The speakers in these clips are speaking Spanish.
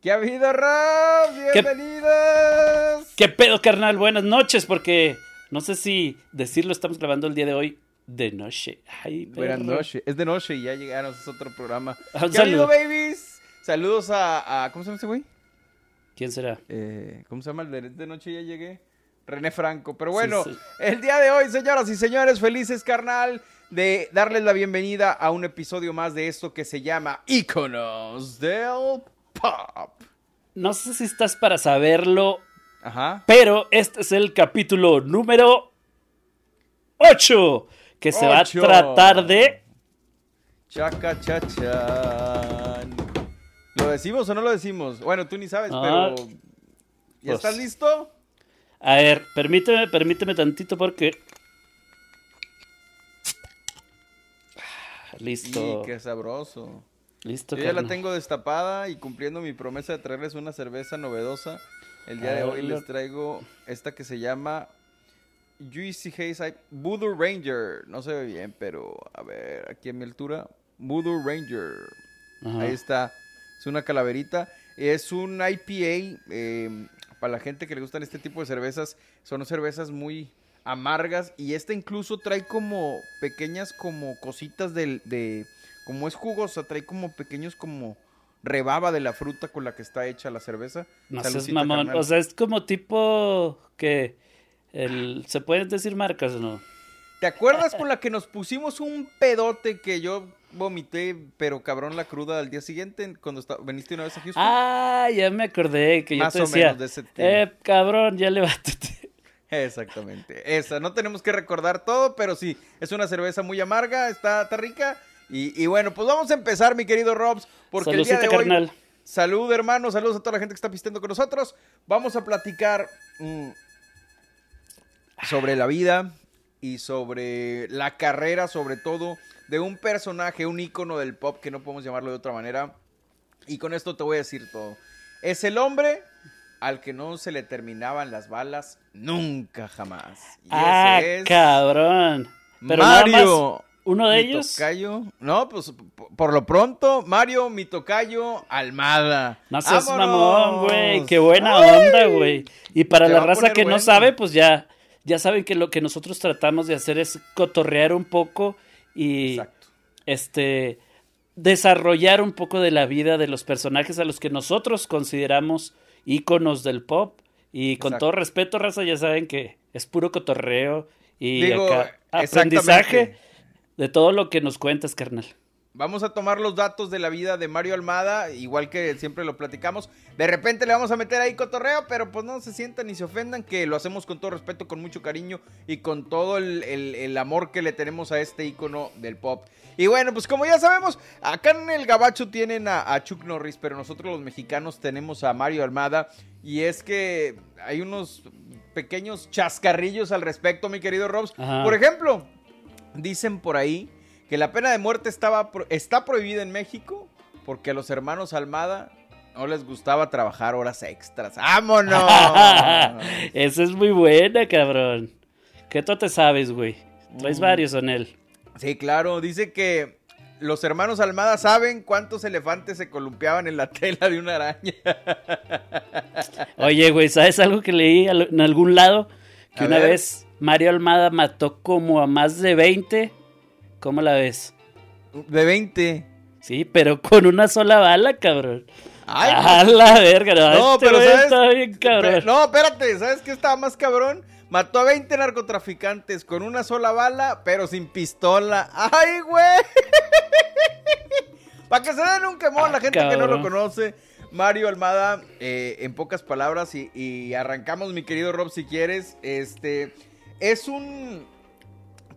¿Qué ha habido, Rob? Bienvenidos. ¿Qué pedo, carnal? Buenas noches, porque no sé si decirlo, estamos grabando el día de hoy de noche. Ay, Buenas noches. Es de noche y ya llegaron, es otro programa. Ah, un ¿Qué ha habido, saludo. babies? Saludos a, a- ¿Cómo se llama ese güey? ¿Quién será? Eh, ¿Cómo se llama? El de, de noche ya llegué. René Franco. Pero bueno, Sí, sí. el día de hoy, señoras y señores, felices, carnal, de darles la bienvenida a un episodio más de esto que se llama Iconos del Pop. No sé si estás para saberlo, Ajá. pero este es el capítulo número 8, que se va a tratar de... Chaca chachan. ¿Lo decimos o no lo decimos? Bueno, tú ni sabes, Ah, pero. ¿Ya pues. estás listo? A ver, permíteme, permíteme tantito porque... Listo. Y qué sabroso. Listo, Yo ya la tengo destapada y cumpliendo mi promesa de traerles una cerveza novedosa. El día de hoy Hola. les traigo esta que se llama Juicy Haze I- Voodoo Ranger. No se ve bien, pero a ver, aquí a mi altura. Voodoo Ranger. Ajá. Ahí está. Es una calaverita. Es un IPA. eh, para la gente que le gustan este tipo de cervezas, son cervezas muy amargas. Y esta incluso trae como pequeñas como cositas del, de... Como es jugosa, trae como pequeños como rebaba de la fruta con la que está hecha la cerveza. No seas mamón. carnal. O sea, es como tipo que el ¿se pueden decir marcas no? ¿Te acuerdas con la que nos pusimos un pedote que yo vomité, pero cabrón la cruda al día siguiente cuando esta- veniste una vez a Houston? Ah, ya me acordé que yo te o decía, menos de ese tema. eh, cabrón, ya levántate. Exactamente, esa. No tenemos que recordar todo, pero sí, es una cerveza muy amarga, está, está rica. Y, y bueno, pues vamos a empezar, mi querido Robs, porque el día de hoy... carnal. Salud, hermano, saludos a toda la gente que está pisteando con nosotros. Vamos a platicar mm, sobre la vida y sobre la carrera, sobre todo, de un personaje, un ícono del pop, que no podemos llamarlo de otra manera. Y con esto te voy a decir todo. Es el hombre al que no se le terminaban las balas nunca jamás. Y Ah, ese es cabrón. Pero nada más, Mario. Uno de mi ellos. tocayo. No, pues por lo pronto, Mario, mi tocayo, Almada. No seas ¡Vámonos! mamón, güey. Qué buena ¡Ay! onda, güey. Y para la raza que no sabe, pues ya, ya saben que lo que nosotros tratamos de hacer es cotorrear un poco y Exacto. este desarrollar un poco de la vida de los personajes a los que nosotros consideramos íconos del pop. Y con Exacto. todo respeto, raza, ya saben que es puro cotorreo y Digo, acá, exactamente. aprendizaje de todo lo que nos cuentas, carnal. Vamos a tomar los datos de la vida de Mario Almada, igual que siempre lo platicamos. De repente le vamos a meter ahí cotorreo, pero pues no se sientan ni se ofendan, que lo hacemos con todo respeto, con mucho cariño y con todo el, el- el amor que le tenemos a este ícono del pop. Y bueno, pues como ya sabemos, acá en el Gabacho tienen a, a Chuck Norris, pero nosotros los mexicanos tenemos a Mario Almada. Y es que hay unos pequeños chascarrillos al respecto, mi querido Robs. Ajá. Por ejemplo, dicen por ahí que la pena de muerte estaba está prohibida en México porque a los hermanos Almada no les gustaba trabajar horas extras. ¡Vámonos! Esa es muy buena, cabrón. ¿Qué tú te sabes, güey? Traes Mm. varios en él. sí, claro, dice que los hermanos Almada saben cuántos elefantes se columpiaban en la tela de una araña. Oye, güey, ¿sabes algo que leí en algún lado? Que A una ver. vez Mario Almada mató como a más de 20. ¿Cómo la ves? De 20. Sí, pero con una sola bala, cabrón. Ay, a la verga, no, este pero ¿sabes? está bien cabrón. No, espérate, ¿sabes qué estaba más cabrón? Mató a 20 narcotraficantes con una sola bala, pero sin pistola. ¡Ay, güey! Para que se den un quemón la gente que no lo conoce. Mario Almada, eh, en pocas palabras, y, y arrancamos, mi querido Rob, si quieres. Este es un.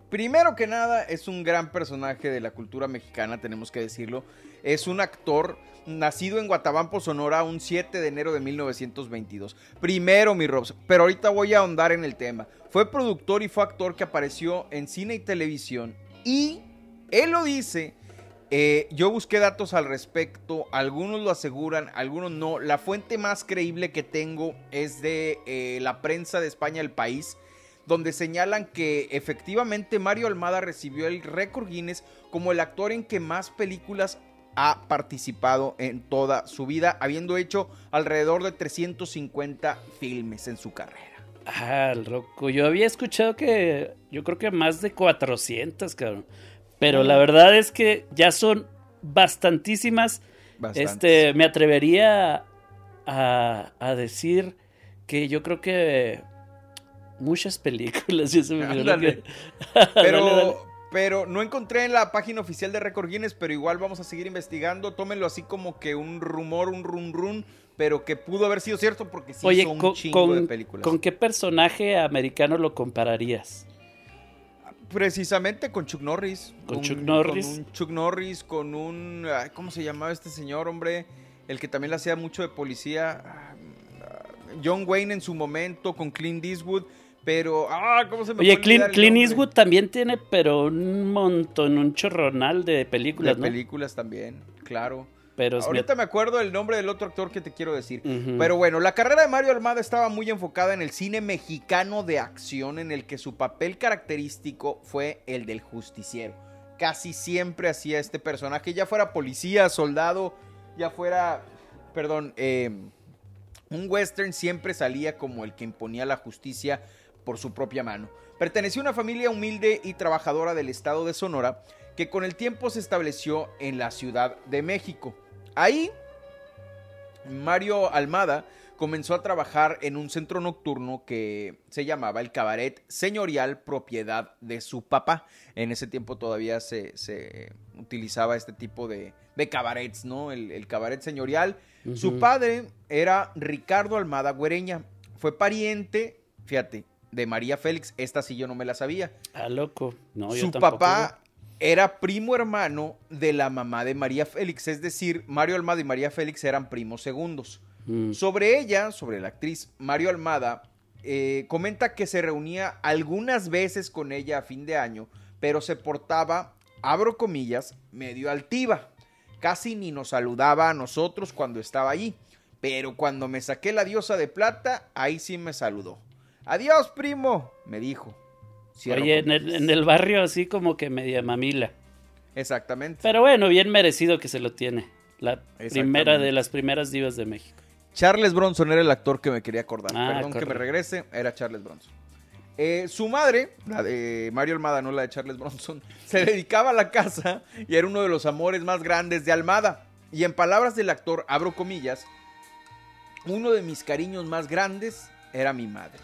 Primero que nada, es un gran personaje de la cultura mexicana, tenemos que decirlo. Es un actor nacido en Guatabampo, Sonora, un 7 de enero de 1922. Primero, mi Robs, pero ahorita voy a ahondar en el tema. Fue productor y fue actor que apareció en cine y televisión. Y él lo dice. eh, yo busqué datos al respecto, algunos lo aseguran, algunos no. La fuente más creíble que tengo es de eh, la prensa de España, El País, donde señalan que efectivamente Mario Almada recibió el récord Guinness como el actor en que más películas ha participado en toda su vida, habiendo hecho alrededor de 350 filmes en su carrera. Ah, el Rocco. Yo había escuchado que yo creo que más de 400, cabrón. Pero la verdad es que ya son bastantísimas. Este, me atrevería a, a, decir que yo creo que muchas películas. Pero, pero no encontré en la página oficial de Record Guinness, pero igual vamos a seguir investigando. Tómenlo así como que un rumor, un run run, pero que pudo haber sido cierto porque sí Oye, son un chingo de películas. ¿Con qué personaje americano lo compararías? Precisamente con Chuck Norris. Con, Chuck Norris. Con un Chuck Norris, con un. ¿Cómo se llamaba este señor, hombre? El que también le hacía mucho de policía. Ah, John Wayne en su momento, con Clint Eastwood. Pero, ah, ¿cómo se me Oye, Clint, Eastwood también tiene, pero un montón, un chorronal de películas, de películas también, claro. Pero Ahorita me acuerdo el nombre del otro actor que te quiero decir. Pero bueno, la carrera de Mario Almada estaba muy enfocada en el cine mexicano de acción, en el que su papel característico fue el del justiciero. Casi siempre hacía este personaje, ya fuera policía, soldado, ya fuera, perdón, eh, un western, siempre salía como el que imponía la justicia por su propia mano. Perteneció a una familia humilde y trabajadora del estado de Sonora que con el tiempo se estableció en la Ciudad de México. Ahí, Mario Almada comenzó a trabajar en un centro nocturno que se llamaba el Cabaret Señorial, propiedad de su papá. En ese tiempo todavía se, utilizaba este tipo de, cabarets, ¿no? El, Cabaret Señorial. Su padre era Ricardo Almada Güereña. Fue pariente, fíjate, de María Félix. Esta sí yo no me la sabía. Ah, loco. No, Su papá era primo hermano de la mamá de María Félix. Es decir, Mario Almada y María Félix eran primos segundos. Mm. Sobre ella, sobre la actriz Mario Almada, eh, comenta que se reunía algunas veces con ella a fin de año, pero se portaba, abro comillas, medio altiva. Casi ni nos saludaba a nosotros cuando estaba allí. Pero cuando me saqué la diosa de plata, ahí sí me saludó. Adiós, primo, me dijo. Oye, en el, barrio así como que media mamila. Exactamente. Pero bueno, bien merecido que se lo tiene. La primera de las primeras divas de México. Charles Bronson era el actor que me quería acordar. Ah, Perdón que me regrese, era Charles Bronson. Eh, su madre, la de Mario Almada, no la de Charles Bronson, se dedicaba a la casa y era uno de los amores más grandes de Almada. Y en palabras del actor, abro comillas, uno de mis cariños más grandes era mi madre.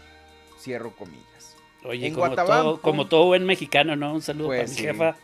Cierro comillas. Oye, en como, todo, como todo buen mexicano, ¿no? Un saludo para pues mi jefa.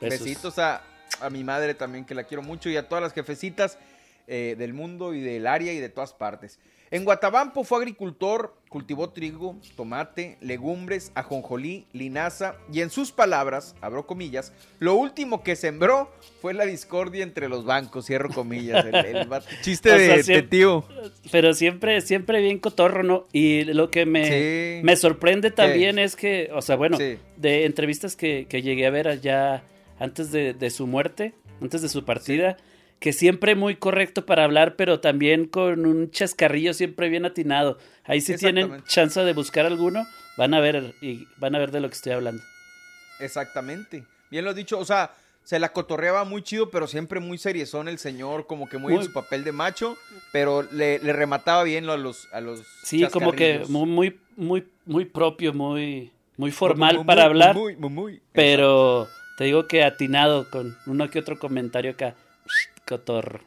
Besitos a, a, mi madre también, que la quiero mucho, y a todas las jefecitas eh, del mundo y del área y de todas partes. En Guatabampo fue agricultor, cultivó trigo, tomate, legumbres, ajonjolí, linaza y en sus palabras, abro comillas, lo último que sembró fue la discordia entre los bancos, cierro comillas, el, chiste de, tío. Pero siempre, siempre bien cotorro, ¿no? Y lo que me, me sorprende también es que, o sea, bueno, de entrevistas que, llegué a ver allá antes de, su muerte, antes de su partida que siempre muy correcto para hablar, pero también con un chascarrillo siempre bien atinado. Ahí si tienen chance de buscar alguno, van a ver y van a ver de lo que estoy hablando. Exactamente. Bien lo has dicho, o sea, se la cotorreaba muy chido, pero siempre muy seriezón el señor, como que muy, en su papel de macho, pero le, remataba bien a los a los Sí, como que muy muy muy propio, muy muy formal para hablar. Muy, muy, muy. Pero te digo que atinado con uno que otro comentario acá. Cotorro.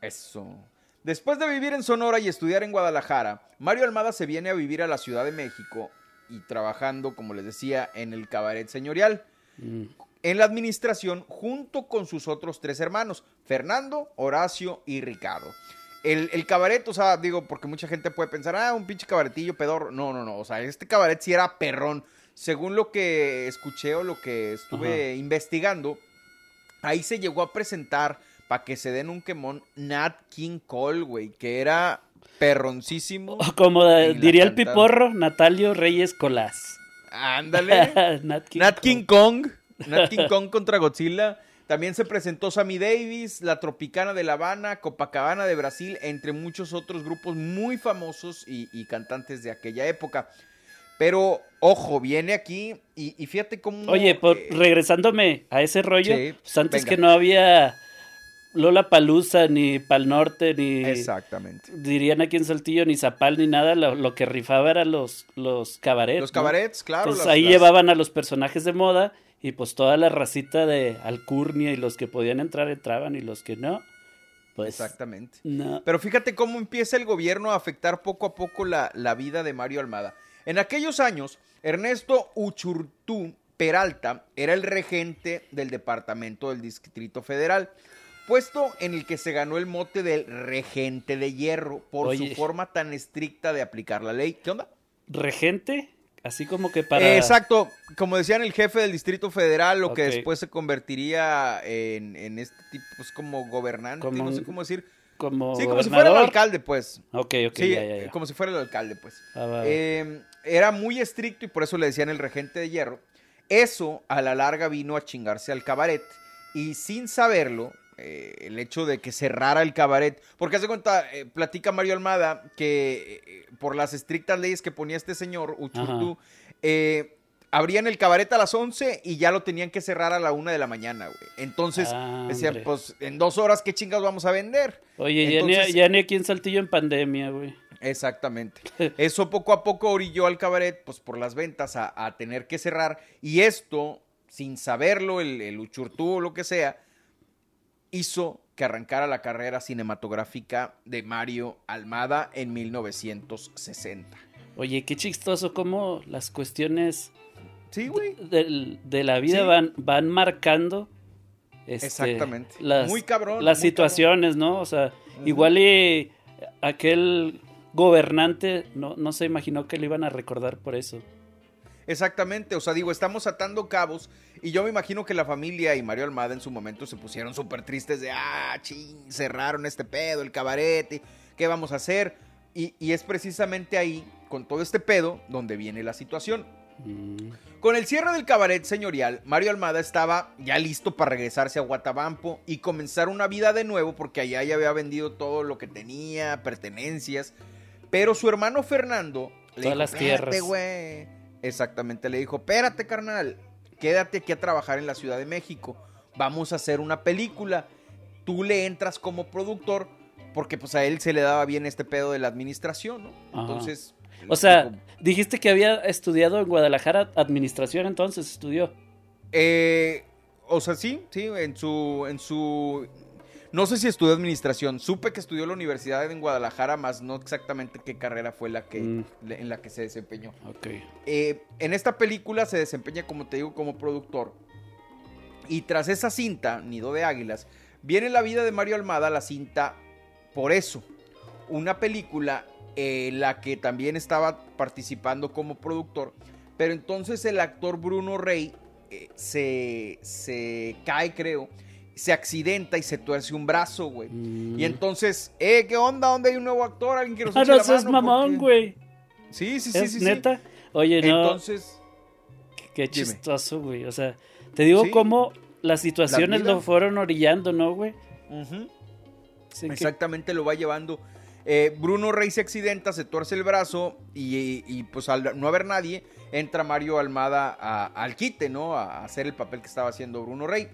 Eso. Después de vivir en Sonora y estudiar en Guadalajara, Mario Almada se viene a vivir a la Ciudad de México y trabajando, como les decía, en el cabaret señorial. Mm. En la administración, junto con sus otros tres hermanos, Fernando, Horacio y Ricardo. El, el, cabaret, o sea, digo, porque mucha gente puede pensar, ah, un pinche cabaretillo pedorro. No, no, no. O sea, este cabaret sí era perrón. Según lo que escuché o lo que estuve investigando, ahí se llegó a presentar para que se den un quemón Nat King Cole, güey, que era perroncísimo. como diría el piporro, Natalio Reyes Colás. Ándale. Nat, King, Kong. Nat King Kong contra Godzilla. También se presentó Sammy Davis, La Tropicana de La Habana, Copacabana de Brasil, entre muchos otros grupos muy famosos y, cantantes de aquella época. Pero, ojo, viene aquí y, fíjate cómo... Oye, por, regresándome a ese rollo, pues antes que no había Lola Palusa, ni Pal Norte, ni. Exactamente. Dirían aquí en Saltillo, ni Zapal, ni nada. Lo, que rifaba eran los, los cabarets. Los cabarets, claro. Entonces ahí llevaban a los personajes de moda y pues toda la racita de Alcurnia y los que podían entrar entraban y los que no. Pues, Exactamente. No. Pero fíjate cómo empieza el gobierno a afectar poco a poco la, la vida de Mario Almada. En aquellos años, Ernesto Uchurtú Peralta era el regente del departamento del Distrito Federal, puesto en el que se ganó el mote del regente de hierro por su forma tan estricta de aplicar la ley. ¿Qué onda? ¿Regente? Así como que para... exacto, como decían el jefe del Distrito Federal, lo que después se convertiría en, este tipo, pues como gobernante, no sé cómo decir. Como sí, como si fuera el alcalde, pues. Ok, ok, sí, como si fuera el alcalde, pues. Ah, em, era muy estricto y por eso le decían el regente de hierro. Eso a la larga vino a chingarse al cabaret y sin saberlo, eh, el hecho de que cerrara el cabaret, porque hace cuenta, eh, platica Mario Almada que eh, por las estrictas leyes que ponía este señor, Uchurtú, abrían el cabaret a las 11 y ya lo tenían que cerrar a la 1 de la mañana, güey. Entonces, ah, decían, pues en dos horas, ¿qué chingados vamos a vender? Oye, ya, ni, ya, ni, aquí en Saltillo en pandemia, güey. Exactamente. Eso poco a poco orilló al cabaret, pues por las ventas, a, tener que cerrar. Y esto, sin saberlo, el, el Uchurtú o lo que sea, hizo que arrancara la carrera cinematográfica de Mario Almada en 1960. Oye, qué chistoso cómo las cuestiones sí, güey. De, la vida van, van marcando este, Exactamente. Las, muy cabrón. Las situaciones, ¿no? O sea, igual y aquel gobernante no, no se imaginó que le iban a recordar por eso. Exactamente, o sea, digo, estamos atando cabos y yo me imagino que la familia y Mario Almada en su momento se pusieron súper tristes de, ah, ching, cerraron este pedo, el cabaret, ¿qué vamos a hacer? Y, es precisamente ahí, con todo este pedo, donde viene la situación. Mm. Con el cierre del cabaret señorial, Mario Almada estaba ya listo para regresarse a Guatabampo y comenzar una vida de nuevo porque allá ya había vendido todo lo que tenía, pertenencias, pero su hermano Fernando le Todas las tierras. güey. Exactamente, le dijo, espérate, carnal, quédate aquí a trabajar en la Ciudad de México. Vamos a hacer una película. Tú le entras como productor porque pues a él se le daba bien este pedo de la administración, ¿no? Entonces... O sea, dijiste que había estudiado en Guadalajara administración, entonces estudió. Eh, o sea, sí, sí, en su, en su no sé si estudió administración. Supe que estudió la universidad en Guadalajara, más no exactamente qué carrera fue la que, mm. en la que se desempeñó. Ok. Eh, en esta película se desempeña, como te digo, como productor. Y tras esa cinta, Nido de Águilas, viene la vida de Mario Almada, la cinta Por eso. Una película en la que también estaba participando como productor. Pero entonces el actor Bruno Rey eh, se, se cae, creo se accidenta y se tuerce un brazo, güey. Mm. Y entonces, eh, ¿qué onda? ¿Dónde hay un nuevo actor? ¿Alguien que nos ah, no, la es mamón, güey. Sí, sí, sí, sí. ¿Neta? Oye, no. Entonces... Qué chistoso, güey. O sea, te digo cómo las situaciones lo fueron orillando, ¿no, güey? Exactamente, lo va llevando. Eh, Bruno Rey se accidenta, se tuerce el brazo y, pues al no haber nadie, entra Mario Almada al quite, ¿no? A hacer el papel que estaba haciendo Bruno Rey.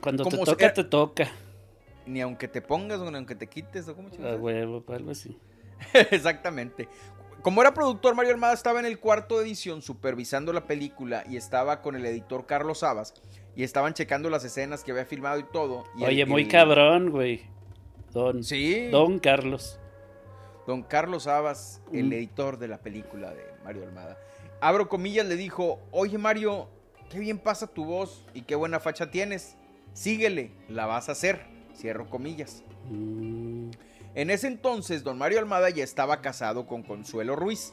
Cuando te toca, te toca. Ni aunque te pongas, ni aunque te quites, o como A huevo, algo así. Exactamente. Como era productor, Mario Armada estaba en el cuarto de edición supervisando la película y estaba con el editor Carlos Sabas y estaban checando las escenas que había filmado y todo. Oye, muy cabrón, güey. Don, sí. Don Carlos. Don Carlos Sabas, el mm. editor de la película de Mario Armada. Abro comillas, le dijo, oye Mario, qué bien pasa tu voz y qué buena facha tienes síguele, la vas a hacer, cierro comillas. Mm. En ese entonces, don Mario Almada ya estaba casado con Consuelo Ruiz,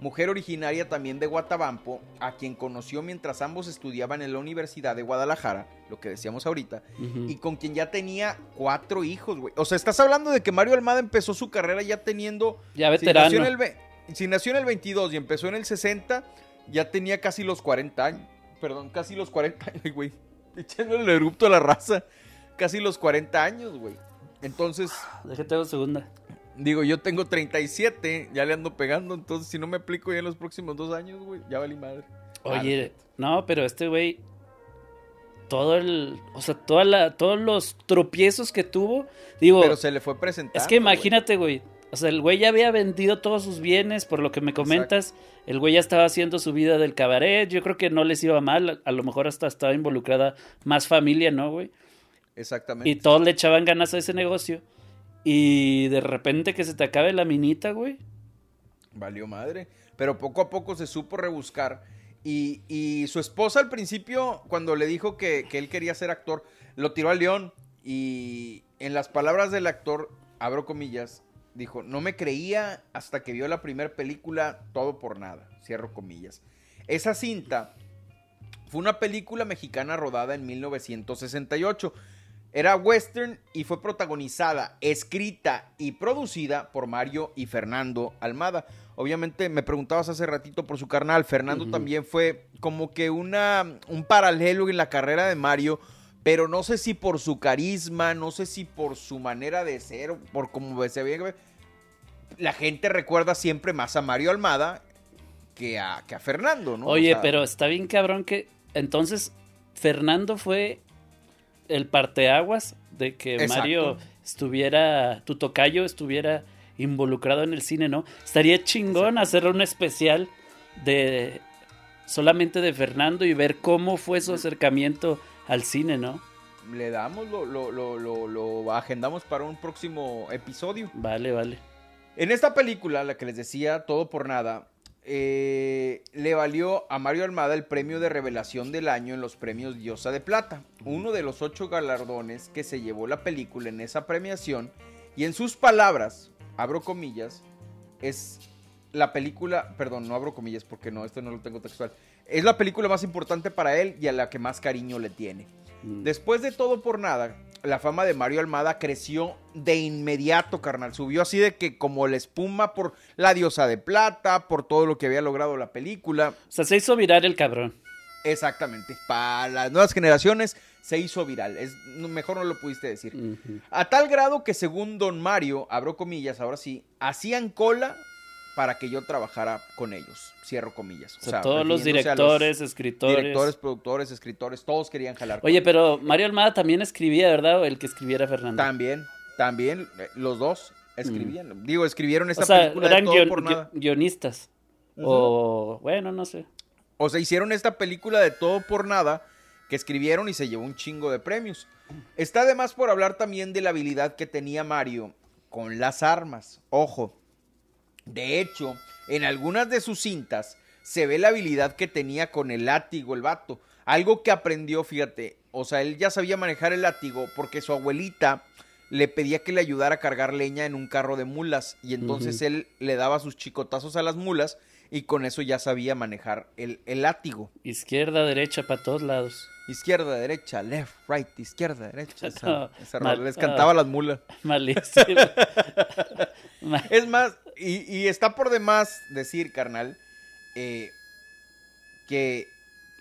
mujer originaria también de Guatabampo, a quien conoció mientras ambos estudiaban en la Universidad de Guadalajara, lo que decíamos ahorita, y con quien ya tenía cuatro hijos, güey. O sea, estás hablando de que Mario Almada empezó su carrera ya teniendo... Ya veterano. Si nació, en el, si nació en el 22 y empezó en el 60, ya tenía casi los 40 años. Perdón, casi los 40 años, güey. Echando el erupto a la raza. Casi los 40 años, güey. Entonces. Déjate una segunda. Digo, yo tengo 37, ya le ando pegando. Entonces, si no me aplico ya en los próximos dos años, güey, ya valí madre. Oye, no, pero este güey. todo el, o sea, toda la, todos los tropiezos que tuvo, digo, pero se le fue presentando. Es que imagínate, güey, o sea, el güey ya había vendido todos sus bienes, por lo que me comentas, el güey ya estaba haciendo su vida del cabaret, yo creo que no les iba mal, a lo mejor hasta estaba involucrada más familia, ¿no, güey? Exactamente. Y todos le echaban ganas a ese negocio. Y de repente que se te acabe la minita, güey. Valió madre. Pero poco a poco se supo rebuscar y, su esposa al principio, cuando le dijo que, él quería ser actor, lo tiró al león. Y en las palabras del actor, abro comillas, dijo, no me creía hasta que vio la primera película, todo por nada, cierro comillas. Esa cinta fue una película mexicana rodada en 1968. Era western y fue protagonizada, escrita y producida por Mario y Fernando Almada. Obviamente me preguntabas hace ratito por su carnal, Fernando también fue como que una, un paralelo en la carrera de Mario, pero no sé si por su carisma, no sé si por su manera de ser, por cómo se ve. La gente recuerda siempre más a Mario Almada que a, que a Fernando, ¿no? Oye, pero está bien cabrón que entonces Fernando fue el parteaguas de que Mario estuviera, tu tocayo estuviera involucrado en el cine, ¿no? Estaría chingón hacer un especial de solamente de Fernando y ver cómo fue su acercamiento al cine, ¿no? Le damos, lo, lo, lo, lo, agendamos para un próximo episodio. Vale, vale. En esta película, la que les decía, Todo por Nada, eh, le valió a Mario Almada el premio de revelación del año en los premios Diosa de Plata, uno de los ocho galardones que se llevó la película en esa premiación, y en sus palabras, abro comillas, es la película, perdón, no abro comillas porque no, esto no lo tengo textual, es la película más importante para él y a la que más cariño le tiene. Mm. Después de todo por nada, la fama de Mario Almada creció de inmediato, carnal. Subió así de que como la espuma por la diosa de plata, por todo lo que había logrado la película. O sea, se hizo viral el cabrón. Exactamente. Para las nuevas generaciones se hizo viral. Es, mejor no lo pudiste decir. A tal grado que según Don Mario, abro comillas, ahora sí, hacían cola para que yo trabajara con ellos. Cierro comillas. O, sea, todos los directores, escritores. Directores, productores, escritores, todos querían jalar. Oye, pero Mario Almada también escribía, ¿verdad? O el que escribiera Fernando. También, también, eh, los dos escribían. Digo, escribieron esta o sea, película eran de todo por guionistas. O, bueno, no sé. O sea, hicieron esta película de todo por nada que escribieron y se llevó un chingo de premios. Está además por hablar también de la habilidad que tenía Mario con las armas. Ojo, de hecho, en algunas de sus cintas se ve la habilidad que tenía con el látigo el vato. Algo que aprendió, fíjate. O sea, él ya sabía manejar el látigo porque su abuelita le pedía que le ayudara a cargar leña en un carro de mulas. Y entonces él le daba sus chicotazos a las mulas y con eso ya sabía manejar el, látigo. Izquierda, derecha, para todos lados. Izquierda, derecha, left, right, izquierda, derecha. les cantaba las mulas. Malísimo. es más, y, está por demás decir, carnal, eh, que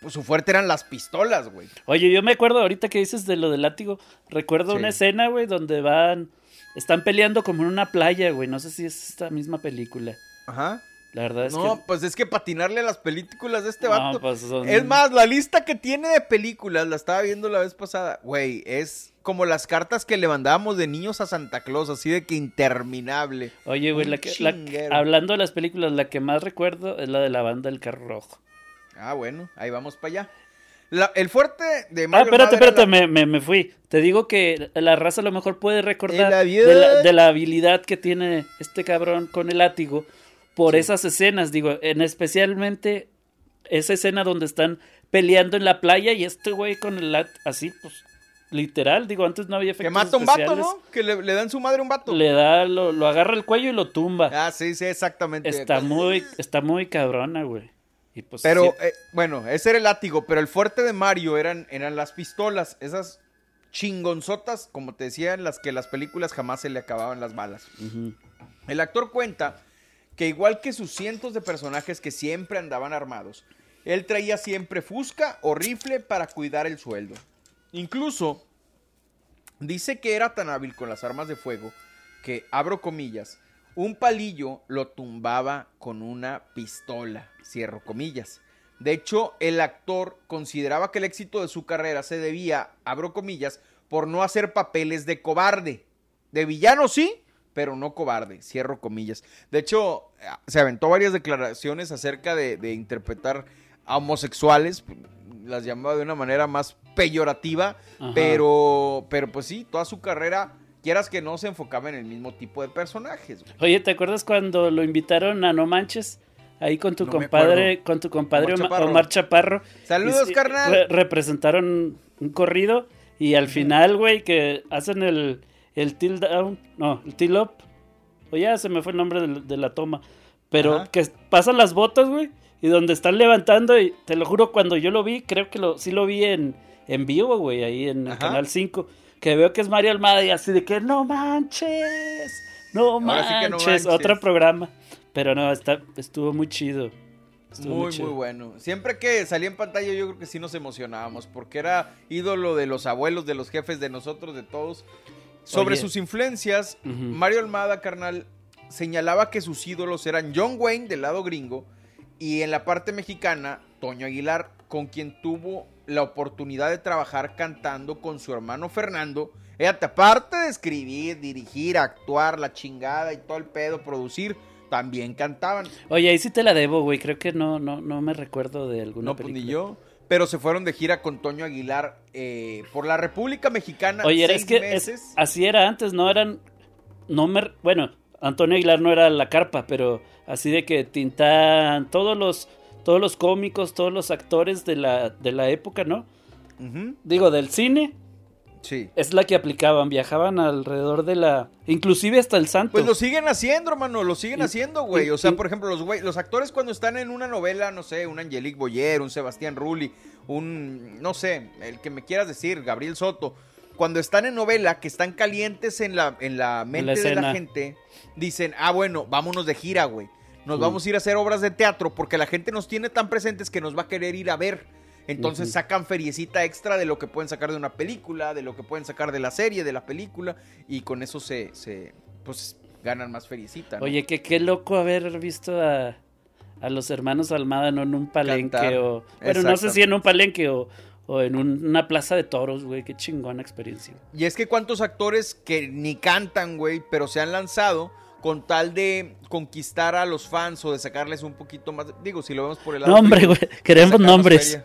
pues, su fuerte eran las pistolas, güey. Oye, yo me acuerdo ahorita que dices de lo del látigo. Recuerdo una escena, güey, donde van. Están peleando como en una playa, güey. No sé si es esta misma película. Ajá. La verdad es que. No, pues es que patinarle a las películas de este vato. Pues es más, la lista que tiene de películas, la estaba viendo la vez pasada. Güey, es como las cartas que le mandábamos de niños a Santa Claus, así de que interminable. Oye, güey, hablando de las películas, la que más recuerdo es la de la banda El Carro Rojo. Ah, bueno, ahí vamos para allá. el fuerte de Ah, espérate, espérate, me, fui. Te digo que la raza a lo mejor puede recordar de la, habilidad que tiene este cabrón con el látigo por esas escenas, digo, en especialmente esa escena donde están peleando en la playa y este güey con el lat así, pues literal, digo, antes no había efectos Que mata un vato, ¿no? Que le, dan su madre un vato. Le da, lo, lo, agarra el cuello y lo tumba. Ah, sí, sí, exactamente. Está muy, está muy cabrona, güey. Y pues, pero, eh, bueno, ese era el látigo, pero el fuerte de Mario eran, eran las pistolas, esas chingonzotas, como te decía, en las que las películas jamás se le acababan las balas. El actor cuenta que igual que sus cientos de personajes que siempre andaban armados, él traía siempre fusca o rifle para cuidar el sueldo. Incluso dice que era tan hábil con las armas de fuego que, abro comillas, un palillo lo tumbaba con una pistola, cierro comillas. De hecho, el actor consideraba que el éxito de su carrera se debía, abro comillas, por no hacer papeles de cobarde. De villano sí, pero no cobarde, cierro comillas. De hecho, se aventó varias declaraciones acerca de, interpretar a homosexuales, las llamaba de una manera más peyorativa, pero, pero pues sí, toda su carrera quieras que no se enfocaba en el mismo tipo de personajes. Oye, ¿te acuerdas cuando lo invitaron a No Manches? Ahí con tu compadre, con tu compadre Omar Chaparro. Saludos, carnal. representaron un corrido y al final, güey, que hacen el, el tilt down, no, el tilt up. O ya se me fue el nombre de, la toma. Pero que pasan las botas, güey. Y donde están levantando, y te lo juro, cuando yo lo vi, creo que lo, sí lo vi en, en vivo, güey, ahí en el Canal 5. Que veo que es Mario Almada y así de que no manches, no manches, otro programa. Pero no, está, estuvo muy chido. muy, muy, bueno. Siempre que salía en pantalla yo creo que sí nos emocionábamos porque era ídolo de los abuelos, de los jefes, de nosotros, de todos. Sobre sus influencias, Mario Almada, carnal, señalaba que sus ídolos eran John Wayne del lado gringo y en la parte mexicana, Toño Aguilar, con quien tuvo la oportunidad de trabajar cantando con su hermano Fernando. Fíjate, aparte de escribir, dirigir, actuar, la chingada y todo el pedo, producir, también cantaban. Oye, ahí sí te la debo, güey. Creo que no, no, no me recuerdo de alguna no, pues, película. ni yo. Pero se fueron de gira con Toño Aguilar eh, por la República Mexicana. Oye, es que así era antes, ¿no? Eran. No me. Bueno, Antonio Aguilar no era la carpa, pero así de que tintan todos los. Todos los cómicos, todos los actores de la, de la época, ¿no? Digo, del cine, es la que aplicaban, viajaban alrededor de la... Inclusive hasta el santo. Pues lo siguen haciendo, hermano, lo siguen haciendo, güey. O sea, por ejemplo, los, güey, los actores cuando están en una novela, no sé, un Angelique Boyer, un Sebastián Rulli, un, no sé, el que me quieras decir, Gabriel Soto, cuando están en novela, que están calientes en la, en la mente de la gente, dicen, ah, bueno, vámonos de gira, güey. Nos vamos a ir a hacer obras de teatro porque la gente nos tiene tan presentes que nos va a querer ir a ver. Entonces sacan feriecita extra de lo que pueden sacar de una película, de lo que pueden sacar de la serie, de la película, y con eso se, se pues ganan más feriecita. Oye, que qué loco haber visto a, a los hermanos Almada ¿no? en un palenque o... Bueno, no sé si en un palenque o, o en una plaza de toros, güey, qué chingona experiencia. Y es que cuántos actores que ni cantan, güey, pero se han lanzado con tal de conquistar a los fans o de sacarles un poquito más, digo, si lo vemos por el lado... Nombre, güey, queremos nombres.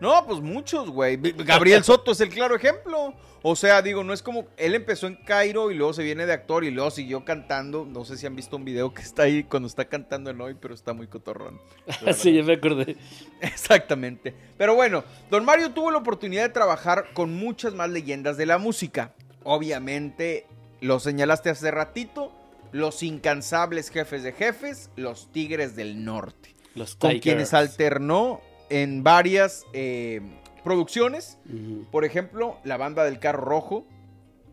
No, pues muchos, güey. Gabriel Soto es el claro ejemplo. O sea, digo, no es como él empezó en Cairo y luego se viene de actor y luego siguió cantando. No sé si han visto un video que está ahí cuando está cantando en hoy, pero está muy cotorrón. sí, ya me acordé. Exactamente. Pero bueno, Don Mario tuvo la oportunidad de trabajar con muchas más leyendas de la música. Obviamente, lo señalaste hace ratito, los incansables jefes de jefes, los Tigres del Norte. Los con quienes alternó en varias eh, producciones. Por ejemplo, La Banda del Carro Rojo,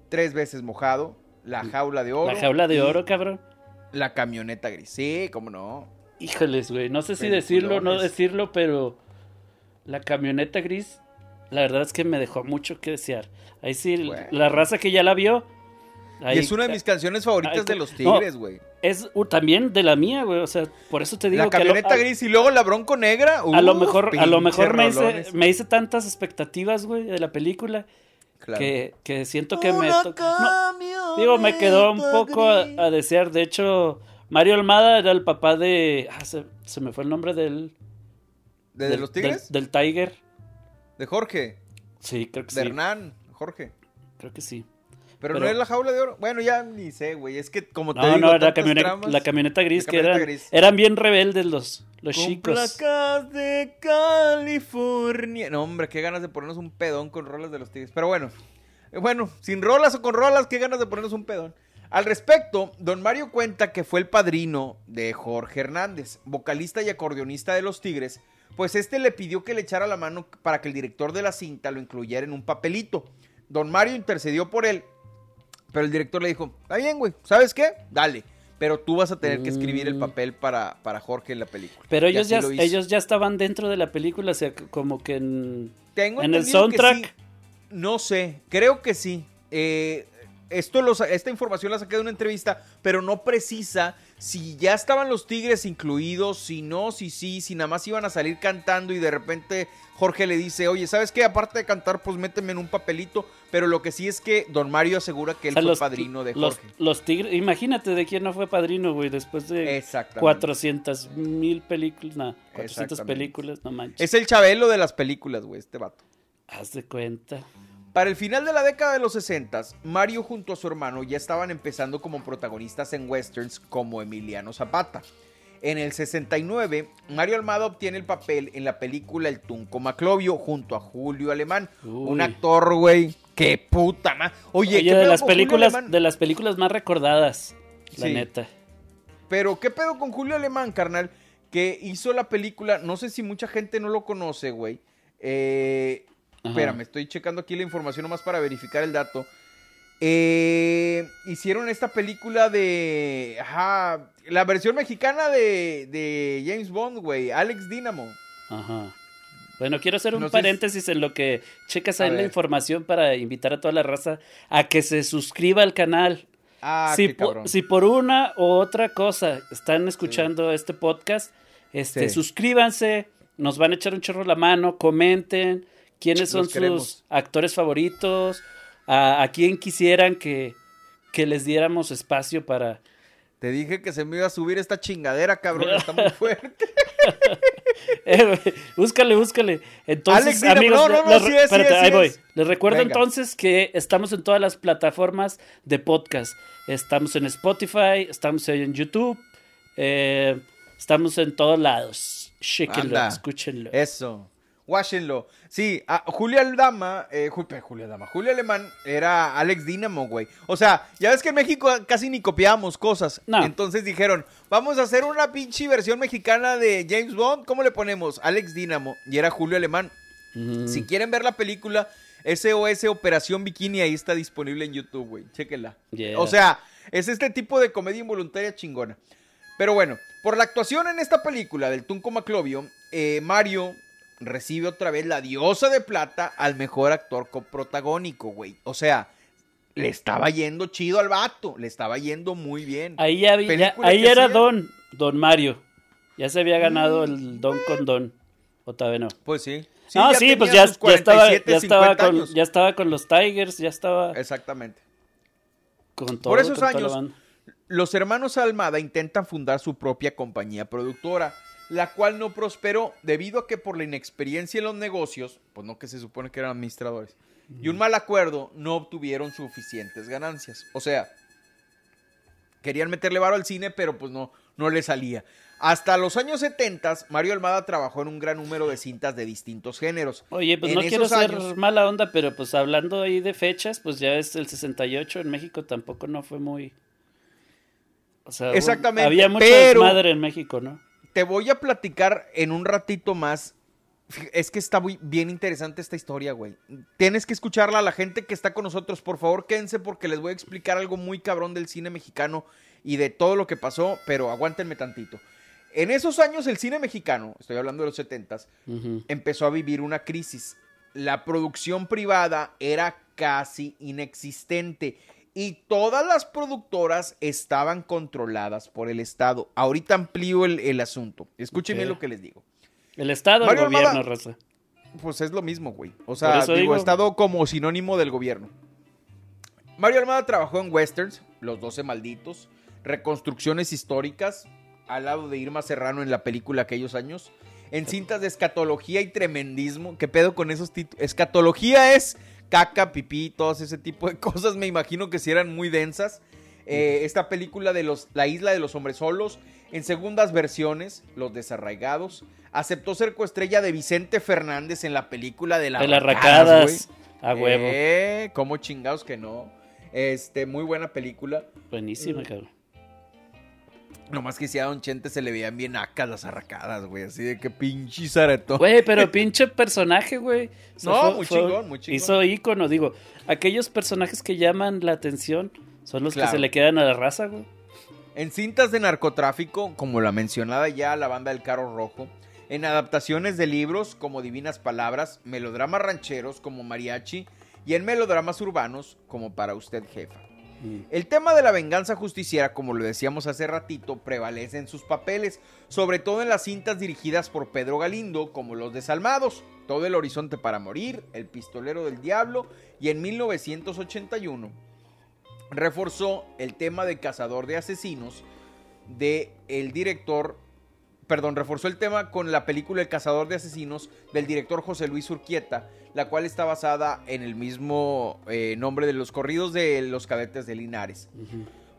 Tres veces mojado, La Jaula de Oro. La Jaula de Oro, cabrón. La Camioneta Gris. Sí, cómo no. Híjoles, güey. No sé si decirlo o no decirlo, pero La Camioneta Gris, la verdad es que me dejó mucho que desear. Ahí sí, la raza que ya la vio y es una de mis canciones favoritas de los Tigres, güey. Es también de la mía, güey. O sea, por eso te digo la camioneta gris y luego la bronco negra. a lo mejor, a lo mejor me hice, me hice tantas expectativas, güey, de la película. Que, que, siento que me digo me quedó un poco a, desear. De hecho Mario Almada era el papá de ah, se, me fue el nombre del de, los tigres del, Tiger. De Jorge sí creo que de Hernán Jorge creo que sí pero, no es la jaula de oro. Bueno, ya ni sé, güey. Es que como te no, digo, no, la camioneta, la camioneta gris que eran, eran bien rebeldes los, los con chicos. placas de California. No, hombre, qué ganas de ponernos un pedón con rolas de los tigres. Pero bueno, bueno, sin rolas o con rolas, qué ganas de ponernos un pedón. Al respecto, don Mario cuenta que fue el padrino de Jorge Hernández, vocalista y acordeonista de los Tigres, pues este le pidió que le echara la mano para que el director de la cinta lo incluyera en un papelito. Don Mario intercedió por él pero el director le dijo, está bien, güey, ¿sabes qué? Dale. Pero tú vas a tener que escribir el mm. papel para, para Jorge en la película. Pero ellos ya, ellos ya estaban dentro de la película, o sea, como que en, en el soundtrack. No sé, creo que sí. Eh, esto esta información la saqué de una entrevista, pero no precisa si ya estaban los Tigres incluidos, si no, si sí, si nada más iban a salir cantando y de repente Jorge le dice, oye, ¿sabes qué? Aparte de cantar, pues méteme en un papelito. Pero lo que sí es que Don Mario asegura que él fue padrino de Jorge. Los, Tigres, imagínate de quién no fue padrino, güey, después de 400 mil películas, no, 400 películas, no manches. Es el chabelo de las películas, güey, este vato. Haz de cuenta. Para el final de la década de los 60, Mario junto a su hermano ya estaban empezando como protagonistas en westerns como Emiliano Zapata. En el 69, Mario Almada obtiene el papel en la película El Tunco Maclovio junto a Julio Alemán, un actor, güey, qué puta más. Oye, ¿qué de las películas de las películas más recordadas, la neta. Pero qué pedo con Julio Alemán, carnal, que hizo la película, no sé si mucha gente no lo conoce, güey. Eh, Espera, me estoy checando aquí la información nomás para verificar el dato. Eh, hicieron esta película de. Ajá. La versión mexicana de, James Bond, güey. Alex Dynamo. Ajá. Bueno, quiero hacer un paréntesis en lo que checas ahí la información para invitar a toda la raza a que se suscriba al canal. Ah, si, por, si por una u otra cosa están escuchando este podcast, este, suscríbanse, nos van a echar un chorro la mano, comenten, quiénes son sus actores favoritos, a, quién quisieran que, que, les diéramos espacio para... Te dije que se me iba a subir esta chingadera, cabrón, está muy fuerte. eh, búscale, búscale. Entonces, amigos, no, no, les, ahí voy. Les recuerdo entonces que estamos en todas las plataformas de podcast. Estamos en Spotify, estamos en YouTube, eh, estamos en todos lados. Chéquenlo, escúchenlo. Eso. Washington. Sí, Julio Aldama, eh, Julio Aldama, Julio Alemán era Alex Dynamo, güey. O sea, ya ves que en México casi ni copiábamos cosas. Entonces dijeron, vamos a hacer una pinche versión mexicana de James Bond. ¿Cómo le ponemos? Alex Dynamo. Y era Julio Alemán. Si quieren ver la película, SOS Operación Bikini, ahí está disponible en YouTube, güey. Chéquenla. O sea, es este tipo de comedia involuntaria chingona. Pero bueno, por la actuación en esta película del Tunco Maclovio, eh, Mario recibe otra vez la diosa de plata al mejor actor coprotagónico, güey. O sea, le estaba yendo chido al vato, le estaba yendo muy bien. Ahí, había, ahí era Don, Don Mario. Ya se había ganado el Don con Don. ¿O todavía no? Pues sí. sí ah, sí, pues ya, estaba, ya, estaba con, ya estaba con los Tigers, ya estaba. Exactamente. Con todo, Por esos años, los hermanos Almada intentan fundar su propia compañía productora la cual no prosperó debido a que por la inexperiencia en los negocios, pues no que se supone que eran administradores, y un mal acuerdo no obtuvieron suficientes ganancias. O sea, querían meterle varo al cine, pero pues no, no le salía. Hasta los años 70, Mario Almada trabajó en un gran número de cintas de distintos géneros. Oye, pues no quiero ser mala onda, pero pues hablando ahí de fechas, pues ya es el 68 en México tampoco no fue muy... O sea, Exactamente, había mucha madre en México, ¿no? Te voy a platicar en un ratito más. Es que está muy bien interesante esta historia, güey. Tienes que escucharla a la gente que está con nosotros. Por favor, quédense porque les voy a explicar algo muy cabrón del cine mexicano y de todo lo que pasó, pero aguántenme tantito. En esos años el cine mexicano, estoy hablando de los 70 empezó a vivir una crisis. La producción privada era casi inexistente y todas las productoras estaban controladas por el Estado. Ahorita amplío el, asunto. Escúchenme lo que les digo. ¿El Estado o el gobierno, Rosa? Pues es lo mismo, güey. O sea, digo, Estado como sinónimo del gobierno. Mario Almada trabajó en westerns, Los Doce Malditos, reconstrucciones históricas, al lado de Irma Serrano en la película aquellos años, en cintas de escatología y tremendismo. ¿Qué pedo con esos títulos? Escatología es caca, pipí, todos ese tipo de cosas, me imagino que si eran muy densas. Eh, esta película de los, La isla de los hombres solos, en segundas versiones, Los desarraigados, aceptó ser coestrella de Vicente Fernández en la película de, la de las racadas. A huevo. Eh, como chingados que no. Este, muy buena película. Buenísima, cabrón. Nomás que si a Don Chente se le veían bien acá las arracadas, güey. Así de que pinche zaretón. Güey, pero pinche personaje, güey. no, muy chingón, muy chingón. Hizo ícono, digo. Aquellos personajes que llaman la atención son los que se le quedan a la raza, güey. En cintas de narcotráfico, como la mencionada ya la banda del Carro Rojo. En adaptaciones de libros como Divinas Palabras, melodramas rancheros como Mariachi y en melodramas urbanos como Para Usted Jefa. Mm. El tema de la venganza justiciera, como lo decíamos hace ratito, prevalece en sus papeles, sobre todo en las cintas dirigidas por Pedro Galindo, como Los Desalmados, Todo el Horizonte para Morir, El Pistolero del Diablo, y en 1981 reforzó el tema de Cazador de Asesinos de el director perdón, reforzó el tema con la película El cazador de asesinos del director José Luis Urquieta, la cual está basada en el mismo eh, nombre de los corridos de los cadetes de Linares.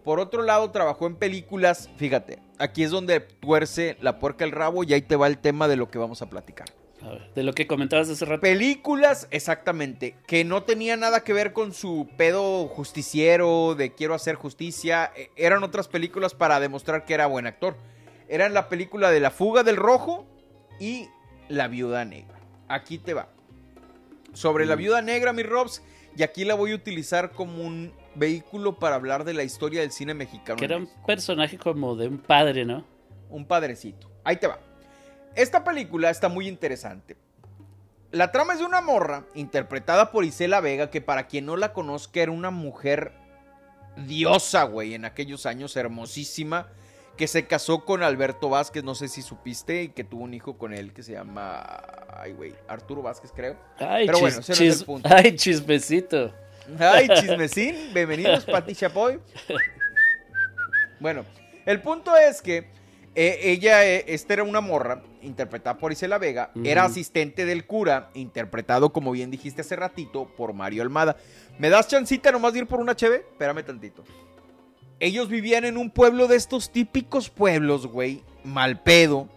Por otro lado, trabajó en películas, fíjate, aquí es donde tuerce la puerca el rabo y ahí te va el tema de lo que vamos a platicar. de lo que comentabas hace rato. Películas, exactamente, que no tenía nada que ver con su pedo justiciero de quiero hacer justicia. E, eran otras películas para demostrar que era buen actor eran la película de La fuga del rojo y La viuda negra. Aquí te va. Sobre La mm. viuda negra, mi Robs, y aquí la voy a utilizar como un vehículo para hablar de la historia del cine mexicano. Que era un personaje como de un padre, ¿no? Un padrecito. Ahí te va. Esta película está muy interesante. La trama es de una morra interpretada por Isela Vega, que para quien no la conozca era una mujer diosa, güey, en aquellos años, hermosísima que se casó con Alberto Vázquez, no sé si supiste, y que tuvo un hijo con él que se llama, ay güey, Arturo Vázquez creo. Ay, Pero bueno, ese no es el punto. Ay, chismecito. Ay, chismecín, bienvenidos Pati Chapoy. Bueno, el punto es que eh, ella, eh, esta era una morra, interpretada por Isela Vega, era asistente del cura, interpretado, como bien dijiste hace ratito, por Mario Almada. ¿Me das chancita nomás de ir por una cheve? Espérame tantito ellos vivían en un pueblo de estos típicos pueblos, güey, mal pedo,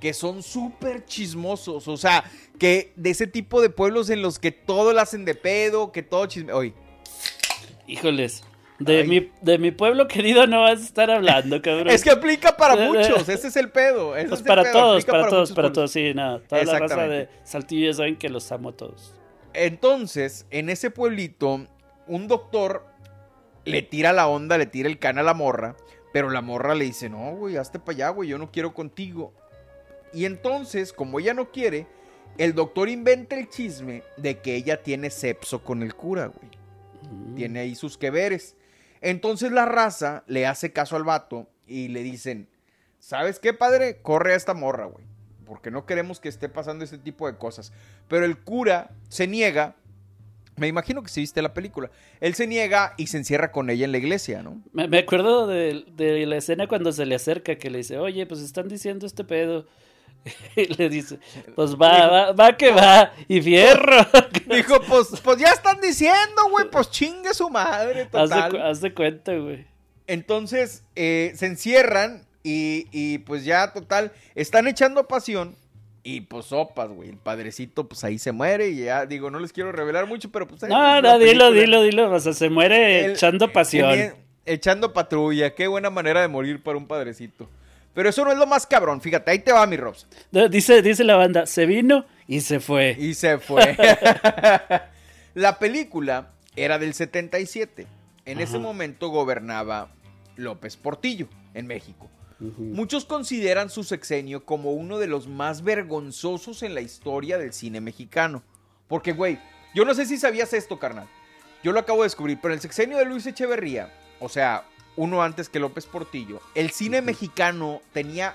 que son súper chismosos. O sea, que de ese tipo de pueblos en los que todo lo hacen de pedo, que todo chisme. Oye. Híjoles. De mi, de mi pueblo querido no vas a estar hablando, cabrón. Es que aplica para muchos, ese es el pedo. pues para, Todos, para, todos, para todos, sí, nada. Toda la raza de Saltillo saben que los amo a todos. Entonces, en ese pueblito, un doctor le tira la onda, le tira el can a la morra, pero la morra le dice, no, güey, hazte para allá, güey, yo no quiero contigo. Y entonces, como ella no quiere, el doctor inventa el chisme de que ella tiene sexo con el cura, güey. Mm. Tiene ahí sus que veres. Entonces la raza le hace caso al vato y le dicen, ¿sabes qué, padre? Corre a esta morra, güey. Porque no queremos que esté pasando este tipo de cosas. Pero el cura se niega me imagino que se viste la película. Él se niega y se encierra con ella en la iglesia, ¿no? Me, acuerdo de, la escena cuando se le acerca, que le dice, oye, pues están diciendo este pedo. Y le dice, pues va, va, va que va, y fierro. Dijo, pues, pues ya están diciendo, güey, pues chingue su madre, total. Haz de, cuenta, güey. Entonces, eh, se encierran y, y pues ya, total, están echando pasión y pues sopas, güey. El padrecito, pues ahí se muere. Y ya, digo, no les quiero revelar mucho, pero pues. No, no, dilo, dilo, dilo. O sea, se muere echando pasión. echando patrulla. Qué buena manera de morir para un padrecito. Pero eso no es lo más cabrón. Fíjate, ahí te va mi Robs. Dice, dice la banda, se vino y se fue. Y se fue. la película era del 77. En ese momento gobernaba López Portillo en México. Muchos consideran su sexenio como uno de los más vergonzosos en la historia del cine mexicano. Porque, güey, yo no sé si sabías esto, carnal. Yo lo acabo de descubrir, pero el sexenio de Luis Echeverría, o sea, uno antes que López Portillo, el cine mexicano tenía,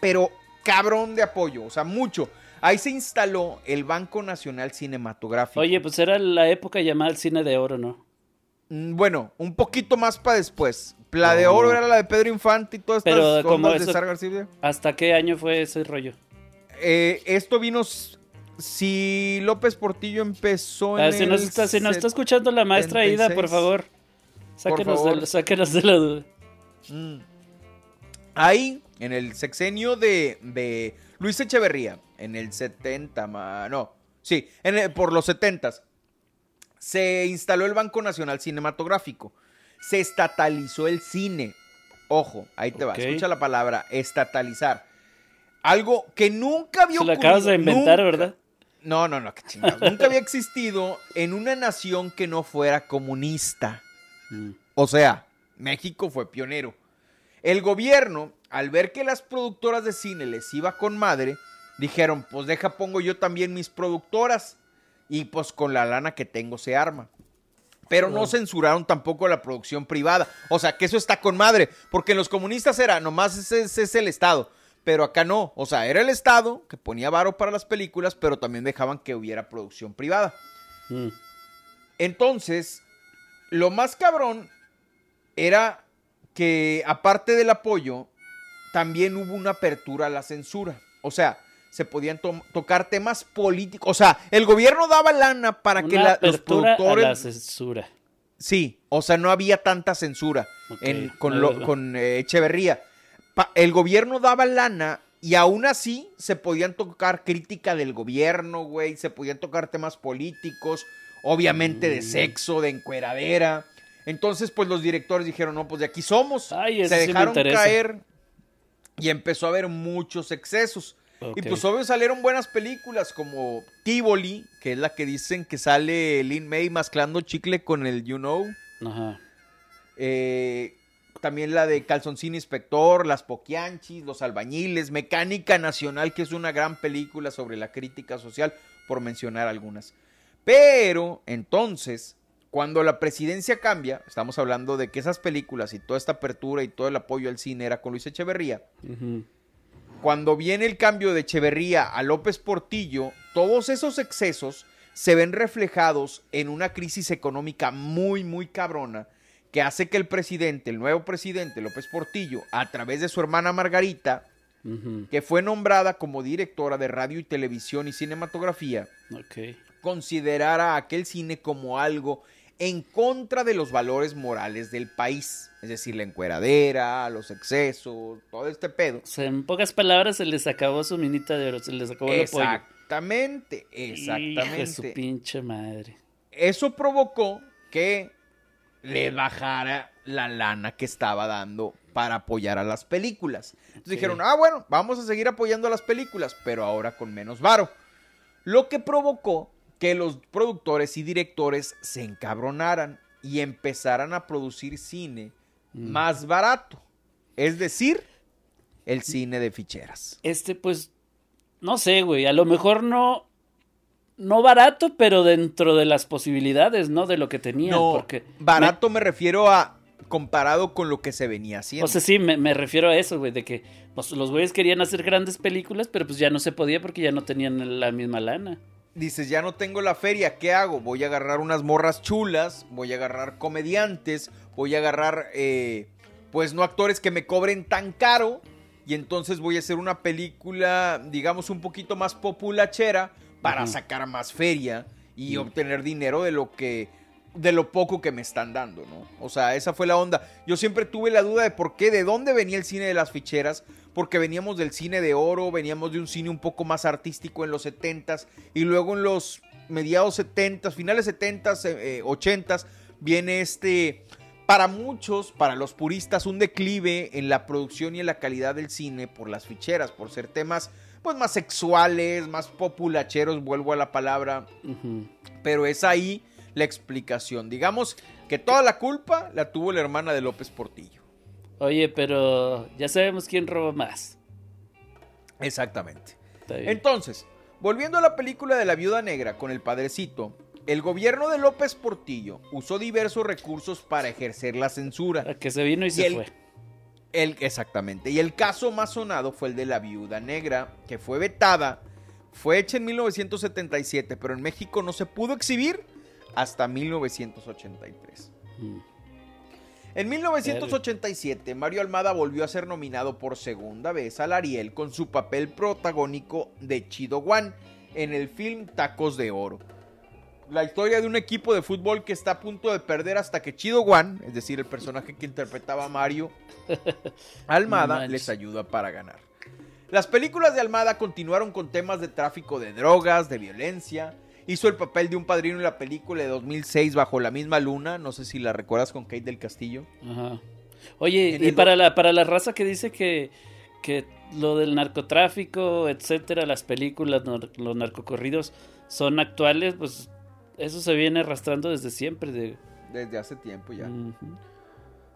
pero cabrón de apoyo, o sea, mucho. Ahí se instaló el Banco Nacional Cinematográfico. Oye, pues era la época llamada el cine de oro, ¿no? Mm, bueno, un poquito más para después. La de oro era la de Pedro Infante y todas estas cosas de Sar García. ¿Hasta qué año fue ese rollo? Eh, esto vino. Si López Portillo empezó en. Ah, si, nos está, si nos está escuchando la maestra Ida, por favor. Sáquenos, De, la duda. Mm. Ahí, en el sexenio de, de Luis Echeverría, en el 70, no, sí, en por los 70 se instaló el Banco Nacional Cinematográfico se estatalizó el cine. Ojo, ahí te va, escucha la palabra, estatalizar. Algo que nunca había Se lo acabas de inventar, ¿verdad? No, no, no, qué chingados. nunca había existido en una nación que no fuera comunista. Mm. O sea, México fue pionero. El gobierno, al ver que las productoras de cine les iba con madre, dijeron, pues deja pongo yo también mis productoras y pues con la lana que tengo se arma. Pero no censuraron tampoco la producción privada. O sea, que eso está con madre. Porque en los comunistas era, nomás ese, es el Estado. Pero acá no. O sea, era el Estado que ponía varo para las películas, pero también dejaban que hubiera producción privada. Mm. Entonces, lo más cabrón era que, aparte del apoyo, también hubo una apertura a la censura. O sea, se podían tocar temas políticos. O sea, el gobierno daba lana para que los productores. la censura. Sí, o sea, no había tanta censura con, eh, Echeverría. el gobierno daba lana y aún así se podían tocar crítica del gobierno, güey. Se podían tocar temas políticos, obviamente de mm. sexo, de encueradera. Entonces, pues los directores dijeron, no, pues de aquí somos. se dejaron caer y empezó a haber muchos excesos. Y pues obvio salieron buenas películas como Tivoli, que es la que dicen que sale Lin May mezclando chicle con el You Know. Ajá. Eh, también la de Calzoncín Inspector, Las Poquianchis, Los Albañiles, Mecánica Nacional, que es una gran película sobre la crítica social, por mencionar algunas. Pero entonces, cuando la presidencia cambia, estamos hablando de que esas películas y toda esta apertura y todo el apoyo al cine era con Luis Echeverría. Cuando viene el cambio de Echeverría a López Portillo, todos esos excesos se ven reflejados en una crisis económica muy, muy cabrona que hace que el presidente, el nuevo presidente López Portillo, a través de su hermana Margarita, que fue nombrada como directora de radio y televisión y cinematografía, considerara aquel cine como algo en contra de los valores morales del país. Es decir, la encueradera, los excesos, todo este pedo. en pocas palabras, se les acabó su minita de oro, se les acabó el apoyo. Exactamente, exactamente. su pinche madre. Eso provocó que le bajara la lana que estaba dando para apoyar a las películas. Entonces dijeron, ah, bueno, vamos a seguir apoyando a las películas, pero ahora con menos varo. Lo que provocó que los productores y directores se encabronaran y empezaran a producir cine mm. más barato. Es decir, el cine de ficheras. Este, pues, no sé, güey, a lo mejor no, no barato, pero dentro de las posibilidades, ¿no? De lo que tenía. No, porque barato me... refiero a comparado con lo que se venía haciendo. O sea, sí, me, refiero a eso, güey, de que pues, los güeyes querían hacer grandes películas, pero pues ya no se podía porque ya no tenían la misma lana dices, ya no tengo la feria, ¿qué hago? Voy a agarrar unas morras chulas, voy a agarrar comediantes, voy a agarrar, eh, pues no actores que me cobren tan caro, y entonces voy a hacer una película, digamos, un poquito más populachera para sacar más feria y obtener dinero de lo que de lo poco que me están dando, ¿no? O sea, esa fue la onda. Yo siempre tuve la duda de por qué, de dónde venía el cine de las ficheras, porque veníamos del cine de oro, veníamos de un cine un poco más artístico en los 70s y luego en los mediados 70s, finales 70s, 80s, eh, viene este, para muchos, para los puristas, un declive en la producción y en la calidad del cine por las ficheras, por ser temas pues más sexuales, más populacheros, vuelvo a la palabra, pero es ahí la explicación. Digamos que toda la culpa la tuvo la hermana de López Portillo. Oye, pero ya sabemos quién roba más. Exactamente. Entonces, volviendo a la película de la viuda negra con el padrecito, el gobierno de López Portillo usó diversos recursos para ejercer la censura. que se vino y, se fue. El, exactamente. Y el caso más sonado fue el de la viuda negra, que fue vetada. Fue hecha en 1977, pero en México no se pudo exhibir hasta 1983. Mm. En 1987, Mario Almada volvió a ser nominado por segunda vez al Ariel con su papel protagónico de Chido One en el film Tacos de Oro. La historia de un equipo de fútbol que está a punto de perder hasta que Chido One, es decir, el personaje que interpretaba a Mario Almada, les ayuda para ganar. Las películas de Almada continuaron con temas de tráfico de drogas, de violencia, Hizo el papel de un padrino en la película de 2006 Bajo la misma luna. No sé si la recuerdas con Kate del Castillo. Ajá. Oye, y para la, para la raza que dice que, que lo del narcotráfico, etcétera, las películas, los narcocorridos son actuales, pues eso se viene arrastrando desde siempre. Desde hace tiempo ya.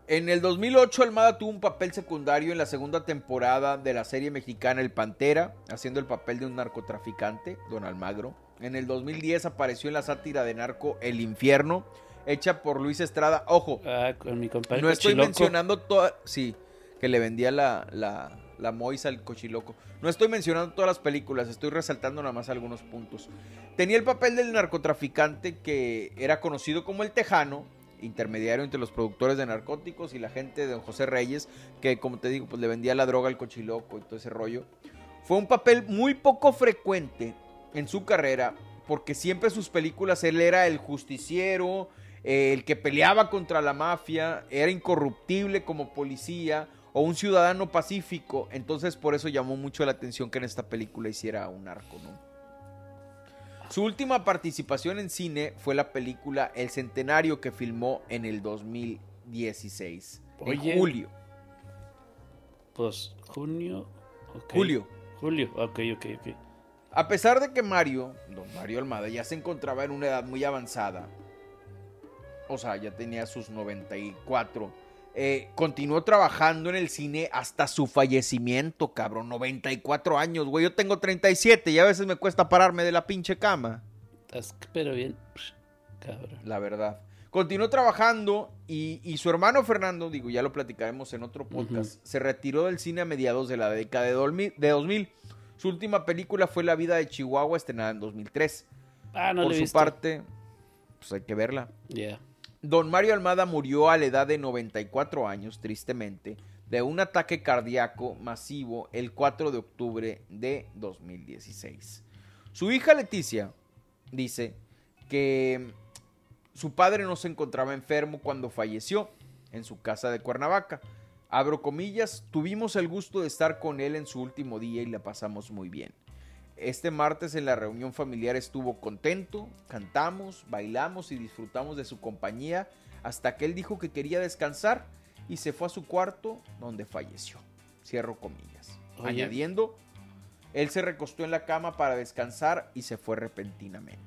En el 2008 Almada tuvo un papel secundario en la segunda temporada de la serie mexicana El Pantera, haciendo el papel de un narcotraficante, Don Almagro. En el 2010 apareció en la sátira de narco El Infierno, hecha por Luis Estrada. Ojo, ah, con mi compadre no estoy mencionando toda, sí, que le vendía la, la, la Moisa al cochiloco. No estoy mencionando todas las películas, estoy resaltando nada más algunos puntos. Tenía el papel del narcotraficante que era conocido como el Tejano, intermediario entre los productores de narcóticos y la gente de don José Reyes, que como te digo, pues le vendía la droga al cochiloco y todo ese rollo. Fue un papel muy poco frecuente en su carrera, porque siempre sus películas él era el justiciero, el que peleaba contra la mafia, era incorruptible como policía o un ciudadano pacífico, entonces por eso llamó mucho la atención que en esta película hiciera un arco, ¿no? Su última participación en cine fue la película El Centenario que filmó en el 2016, en julio. Pues junio. Julio. Julio, ok, ok, ok. A pesar de que Mario, don Mario Almada, ya se encontraba en una edad muy avanzada, o sea, ya tenía sus 94, eh, continuó trabajando en el cine hasta su fallecimiento, cabrón. 94 años, güey. Yo tengo 37 y a veces me cuesta pararme de la pinche cama. Pero bien, cabrón. La verdad. Continuó trabajando y, su hermano Fernando, digo, ya lo platicaremos en otro podcast, se retiró del cine a mediados de la década de 2000. Su última película fue La vida de Chihuahua, estrenada en 2003. Ah, no Por su parte, pues hay que verla. Don Mario Almada murió a la edad de 94 años, tristemente, de un ataque cardíaco masivo el 4 de octubre de 2016. Su hija Leticia dice que su padre no se encontraba enfermo cuando falleció en su casa de Cuernavaca. Abro comillas, tuvimos el gusto de estar con él en su último día y la pasamos muy bien. Este martes en la reunión familiar estuvo contento, cantamos, bailamos y disfrutamos de su compañía hasta que él dijo que quería descansar y se fue a su cuarto donde falleció. Cierro comillas. Añadiendo, él se recostó en la cama para descansar y se fue repentinamente.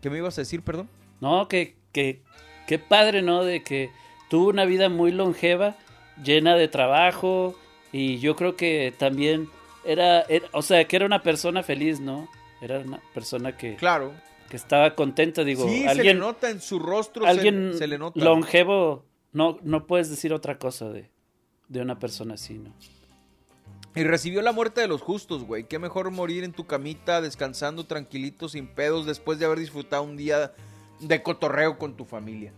¿Qué me ibas a decir, perdón? No, que, que, qué padre, ¿no? De que tuvo una vida muy longeva, llena de trabajo y yo creo que también era, o sea, que era una persona feliz, ¿no? Era una persona que... Claro. Que estaba contenta, digo. Sí, alguien, se le nota en su rostro, alguien se, le nota. longevo, no, no puedes decir otra cosa de, de una persona así, ¿no? Y recibió la muerte de los justos, güey. Qué mejor morir en tu camita, descansando tranquilito, sin pedos, después de haber disfrutado un día de cotorreo con tu familia.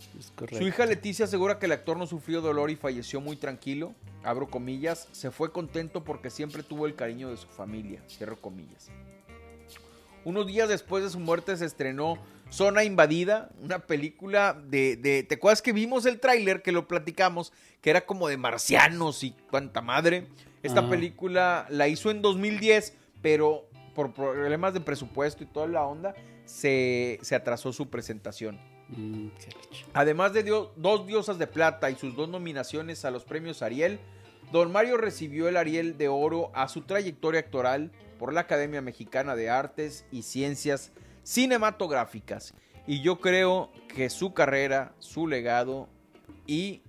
Su hija Leticia asegura que el actor no sufrió dolor y falleció muy tranquilo. Abro comillas. Se fue contento porque siempre tuvo el cariño de su familia. Cierro comillas. Unos días después de su muerte se estrenó Zona Invadida, una película de, de ¿te acuerdas que vimos el tráiler que lo platicamos? Que era como de marcianos y cuanta madre. Esta película la hizo en 2010, pero por problemas de presupuesto y toda la onda, se, atrasó su presentación. Mm, Además de dos diosas de plata y sus dos nominaciones a los premios Ariel, Don Mario recibió el Ariel de Oro a su trayectoria actoral por la Academia Mexicana de Artes y Ciencias Cinematográficas. Y yo creo que su carrera, su legado y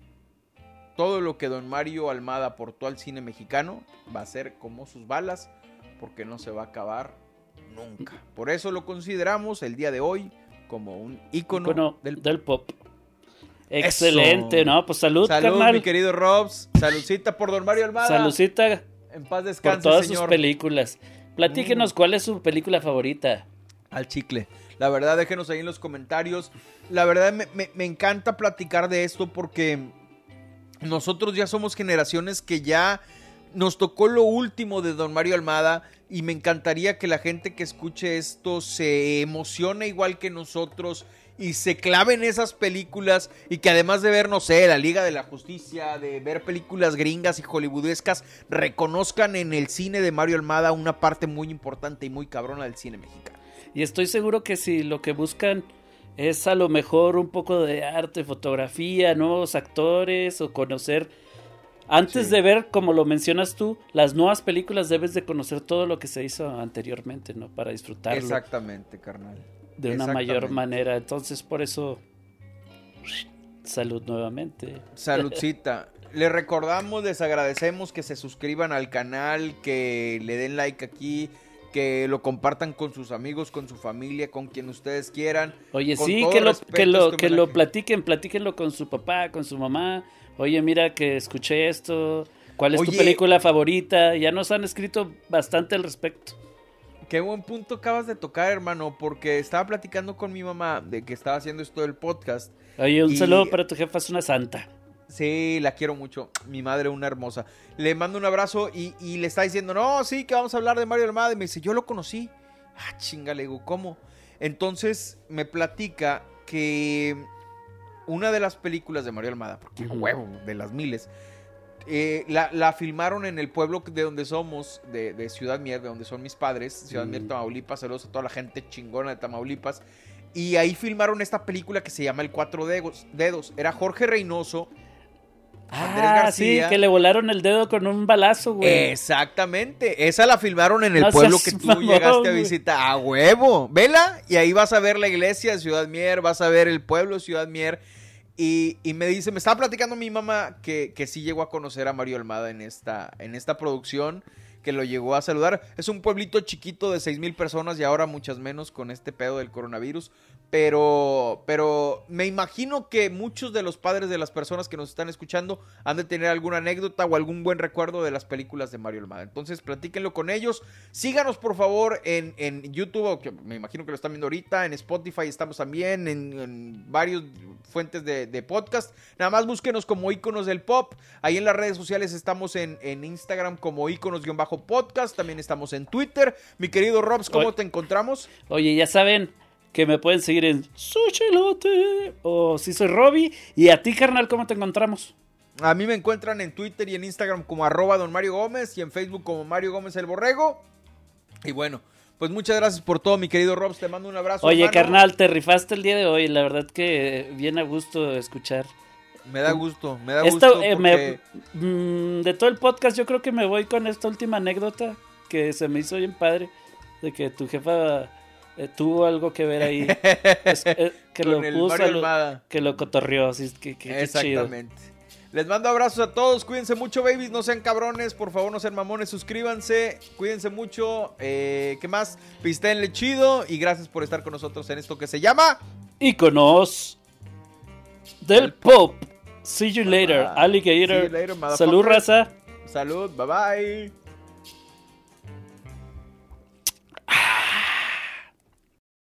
todo lo que Don Mario Almada aportó al cine mexicano va a ser como sus balas, porque no se va a acabar nunca. Por eso lo consideramos el día de hoy como un ícono, del, pop. Excelente, ¿no? Pues salud, salud mi querido Robs. Saludcita por Don Mario Almada. Saludcita. En paz descanse, Por todas sus películas. Platíquenos mm. cuál es su película favorita. Al chicle. La verdad, déjenos ahí en los comentarios. La verdad, me, me encanta platicar de esto porque nosotros ya somos generaciones que ya nos tocó lo último de Don Mario Almada y me encantaría que la gente que escuche esto se emocione igual que nosotros y se clave en esas películas y que además de ver, no sé, la Liga de la Justicia, de ver películas gringas y hollywoodescas, reconozcan en el cine de Mario Almada una parte muy importante y muy cabrona del cine mexicano. Y estoy seguro que si lo que buscan es a lo mejor un poco de arte, fotografía, nuevos actores o conocer antes de ver, como lo mencionas tú, las nuevas películas debes de conocer todo lo que se hizo anteriormente, ¿no? Para disfrutarlo. Exactamente, carnal. De una mayor manera. Entonces, por eso, salud nuevamente. Saludcita. les recordamos, les agradecemos que se suscriban al canal, que le den like aquí, que lo compartan con sus amigos, con su familia, con quien ustedes quieran. Oye, sí, que lo, que lo, que lo platiquen, platíquenlo con su papá, con su mamá. Oye, mira que escuché esto. ¿Cuál es tu película favorita? Ya nos han escrito bastante al respecto. Qué buen punto acabas de tocar, hermano, porque estaba platicando con mi mamá de que estaba haciendo esto del podcast. Oye, un saludo para tu jefa, es una santa. Sí, la quiero mucho. Mi madre, una hermosa. Le mando un abrazo y, le está diciendo, no, sí, que vamos a hablar de Mario Almada. Y me dice, yo lo conocí. Ah, chinga, le digo, ¿cómo? Entonces me platica que una de las películas de Mario Almada, porque huevo, de las miles, eh, la, filmaron en el pueblo de donde somos, de, Ciudad Mier, de donde son mis padres, Ciudad Mier, Tamaulipas. Saludos a toda la gente chingona de Tamaulipas. Y ahí filmaron esta película que se llama El Cuatro Dedos. Era Jorge Reynoso. Ah, sí, que le volaron el dedo con un balazo, güey. Exactamente. Esa la filmaron en el pueblo que tú llegaste a visitar. A huevo. Vela. Y ahí vas a ver la iglesia de Ciudad Mier, vas a ver el pueblo de Ciudad Mier. Y, me dice, me estaba platicando mi mamá que, que sí llegó a conocer a Mario Almada en esta, en esta producción, que lo llegó a saludar. Es un pueblito chiquito de seis mil personas y ahora muchas menos con este pedo del coronavirus. Pero, pero me imagino que muchos de los padres de las personas que nos están escuchando han de tener alguna anécdota o algún buen recuerdo de las películas de Mario Almada. Entonces, platíquenlo con ellos. Síganos, por favor, en, en YouTube, que me imagino que lo están viendo ahorita. En Spotify estamos también, en, en varios fuentes de, podcast. Nada más búsquenos como iconos del pop. Ahí en las redes sociales estamos en, en Instagram como iconos-podcast. También estamos en Twitter. Mi querido Robs, ¿cómo te encontramos? Oye, ya saben que me pueden seguir en Suchilote o si soy Robbie. Y a ti, carnal, ¿cómo te encontramos? A mí me encuentran en Twitter y en Instagram como arroba don Mario Gómez y en Facebook como Mario Gómez el Borrego. Y bueno, pues muchas gracias por todo, mi querido Robs. Te mando un abrazo. Oye, carnal, te rifaste el día de hoy. La verdad que viene a gusto escuchar. Me da gusto, me da gusto. Eh, mm, de todo el podcast, yo creo que me voy con esta última anécdota que se me hizo bien padre. De que tu jefa eh, tuvo algo que ver ahí. Eh, que lo puso, que lo cotorrió. Así que, Exactamente. Les mando abrazos a todos, cuídense mucho, babies, no sean cabrones, por favor, no sean mamones, suscríbanse, cuídense mucho, eh, ¿qué más? Pistenle chido y gracias por estar con nosotros en esto que se llama Iconos del Pop. See you later, alligator. Salud, raza. Salud, bye bye.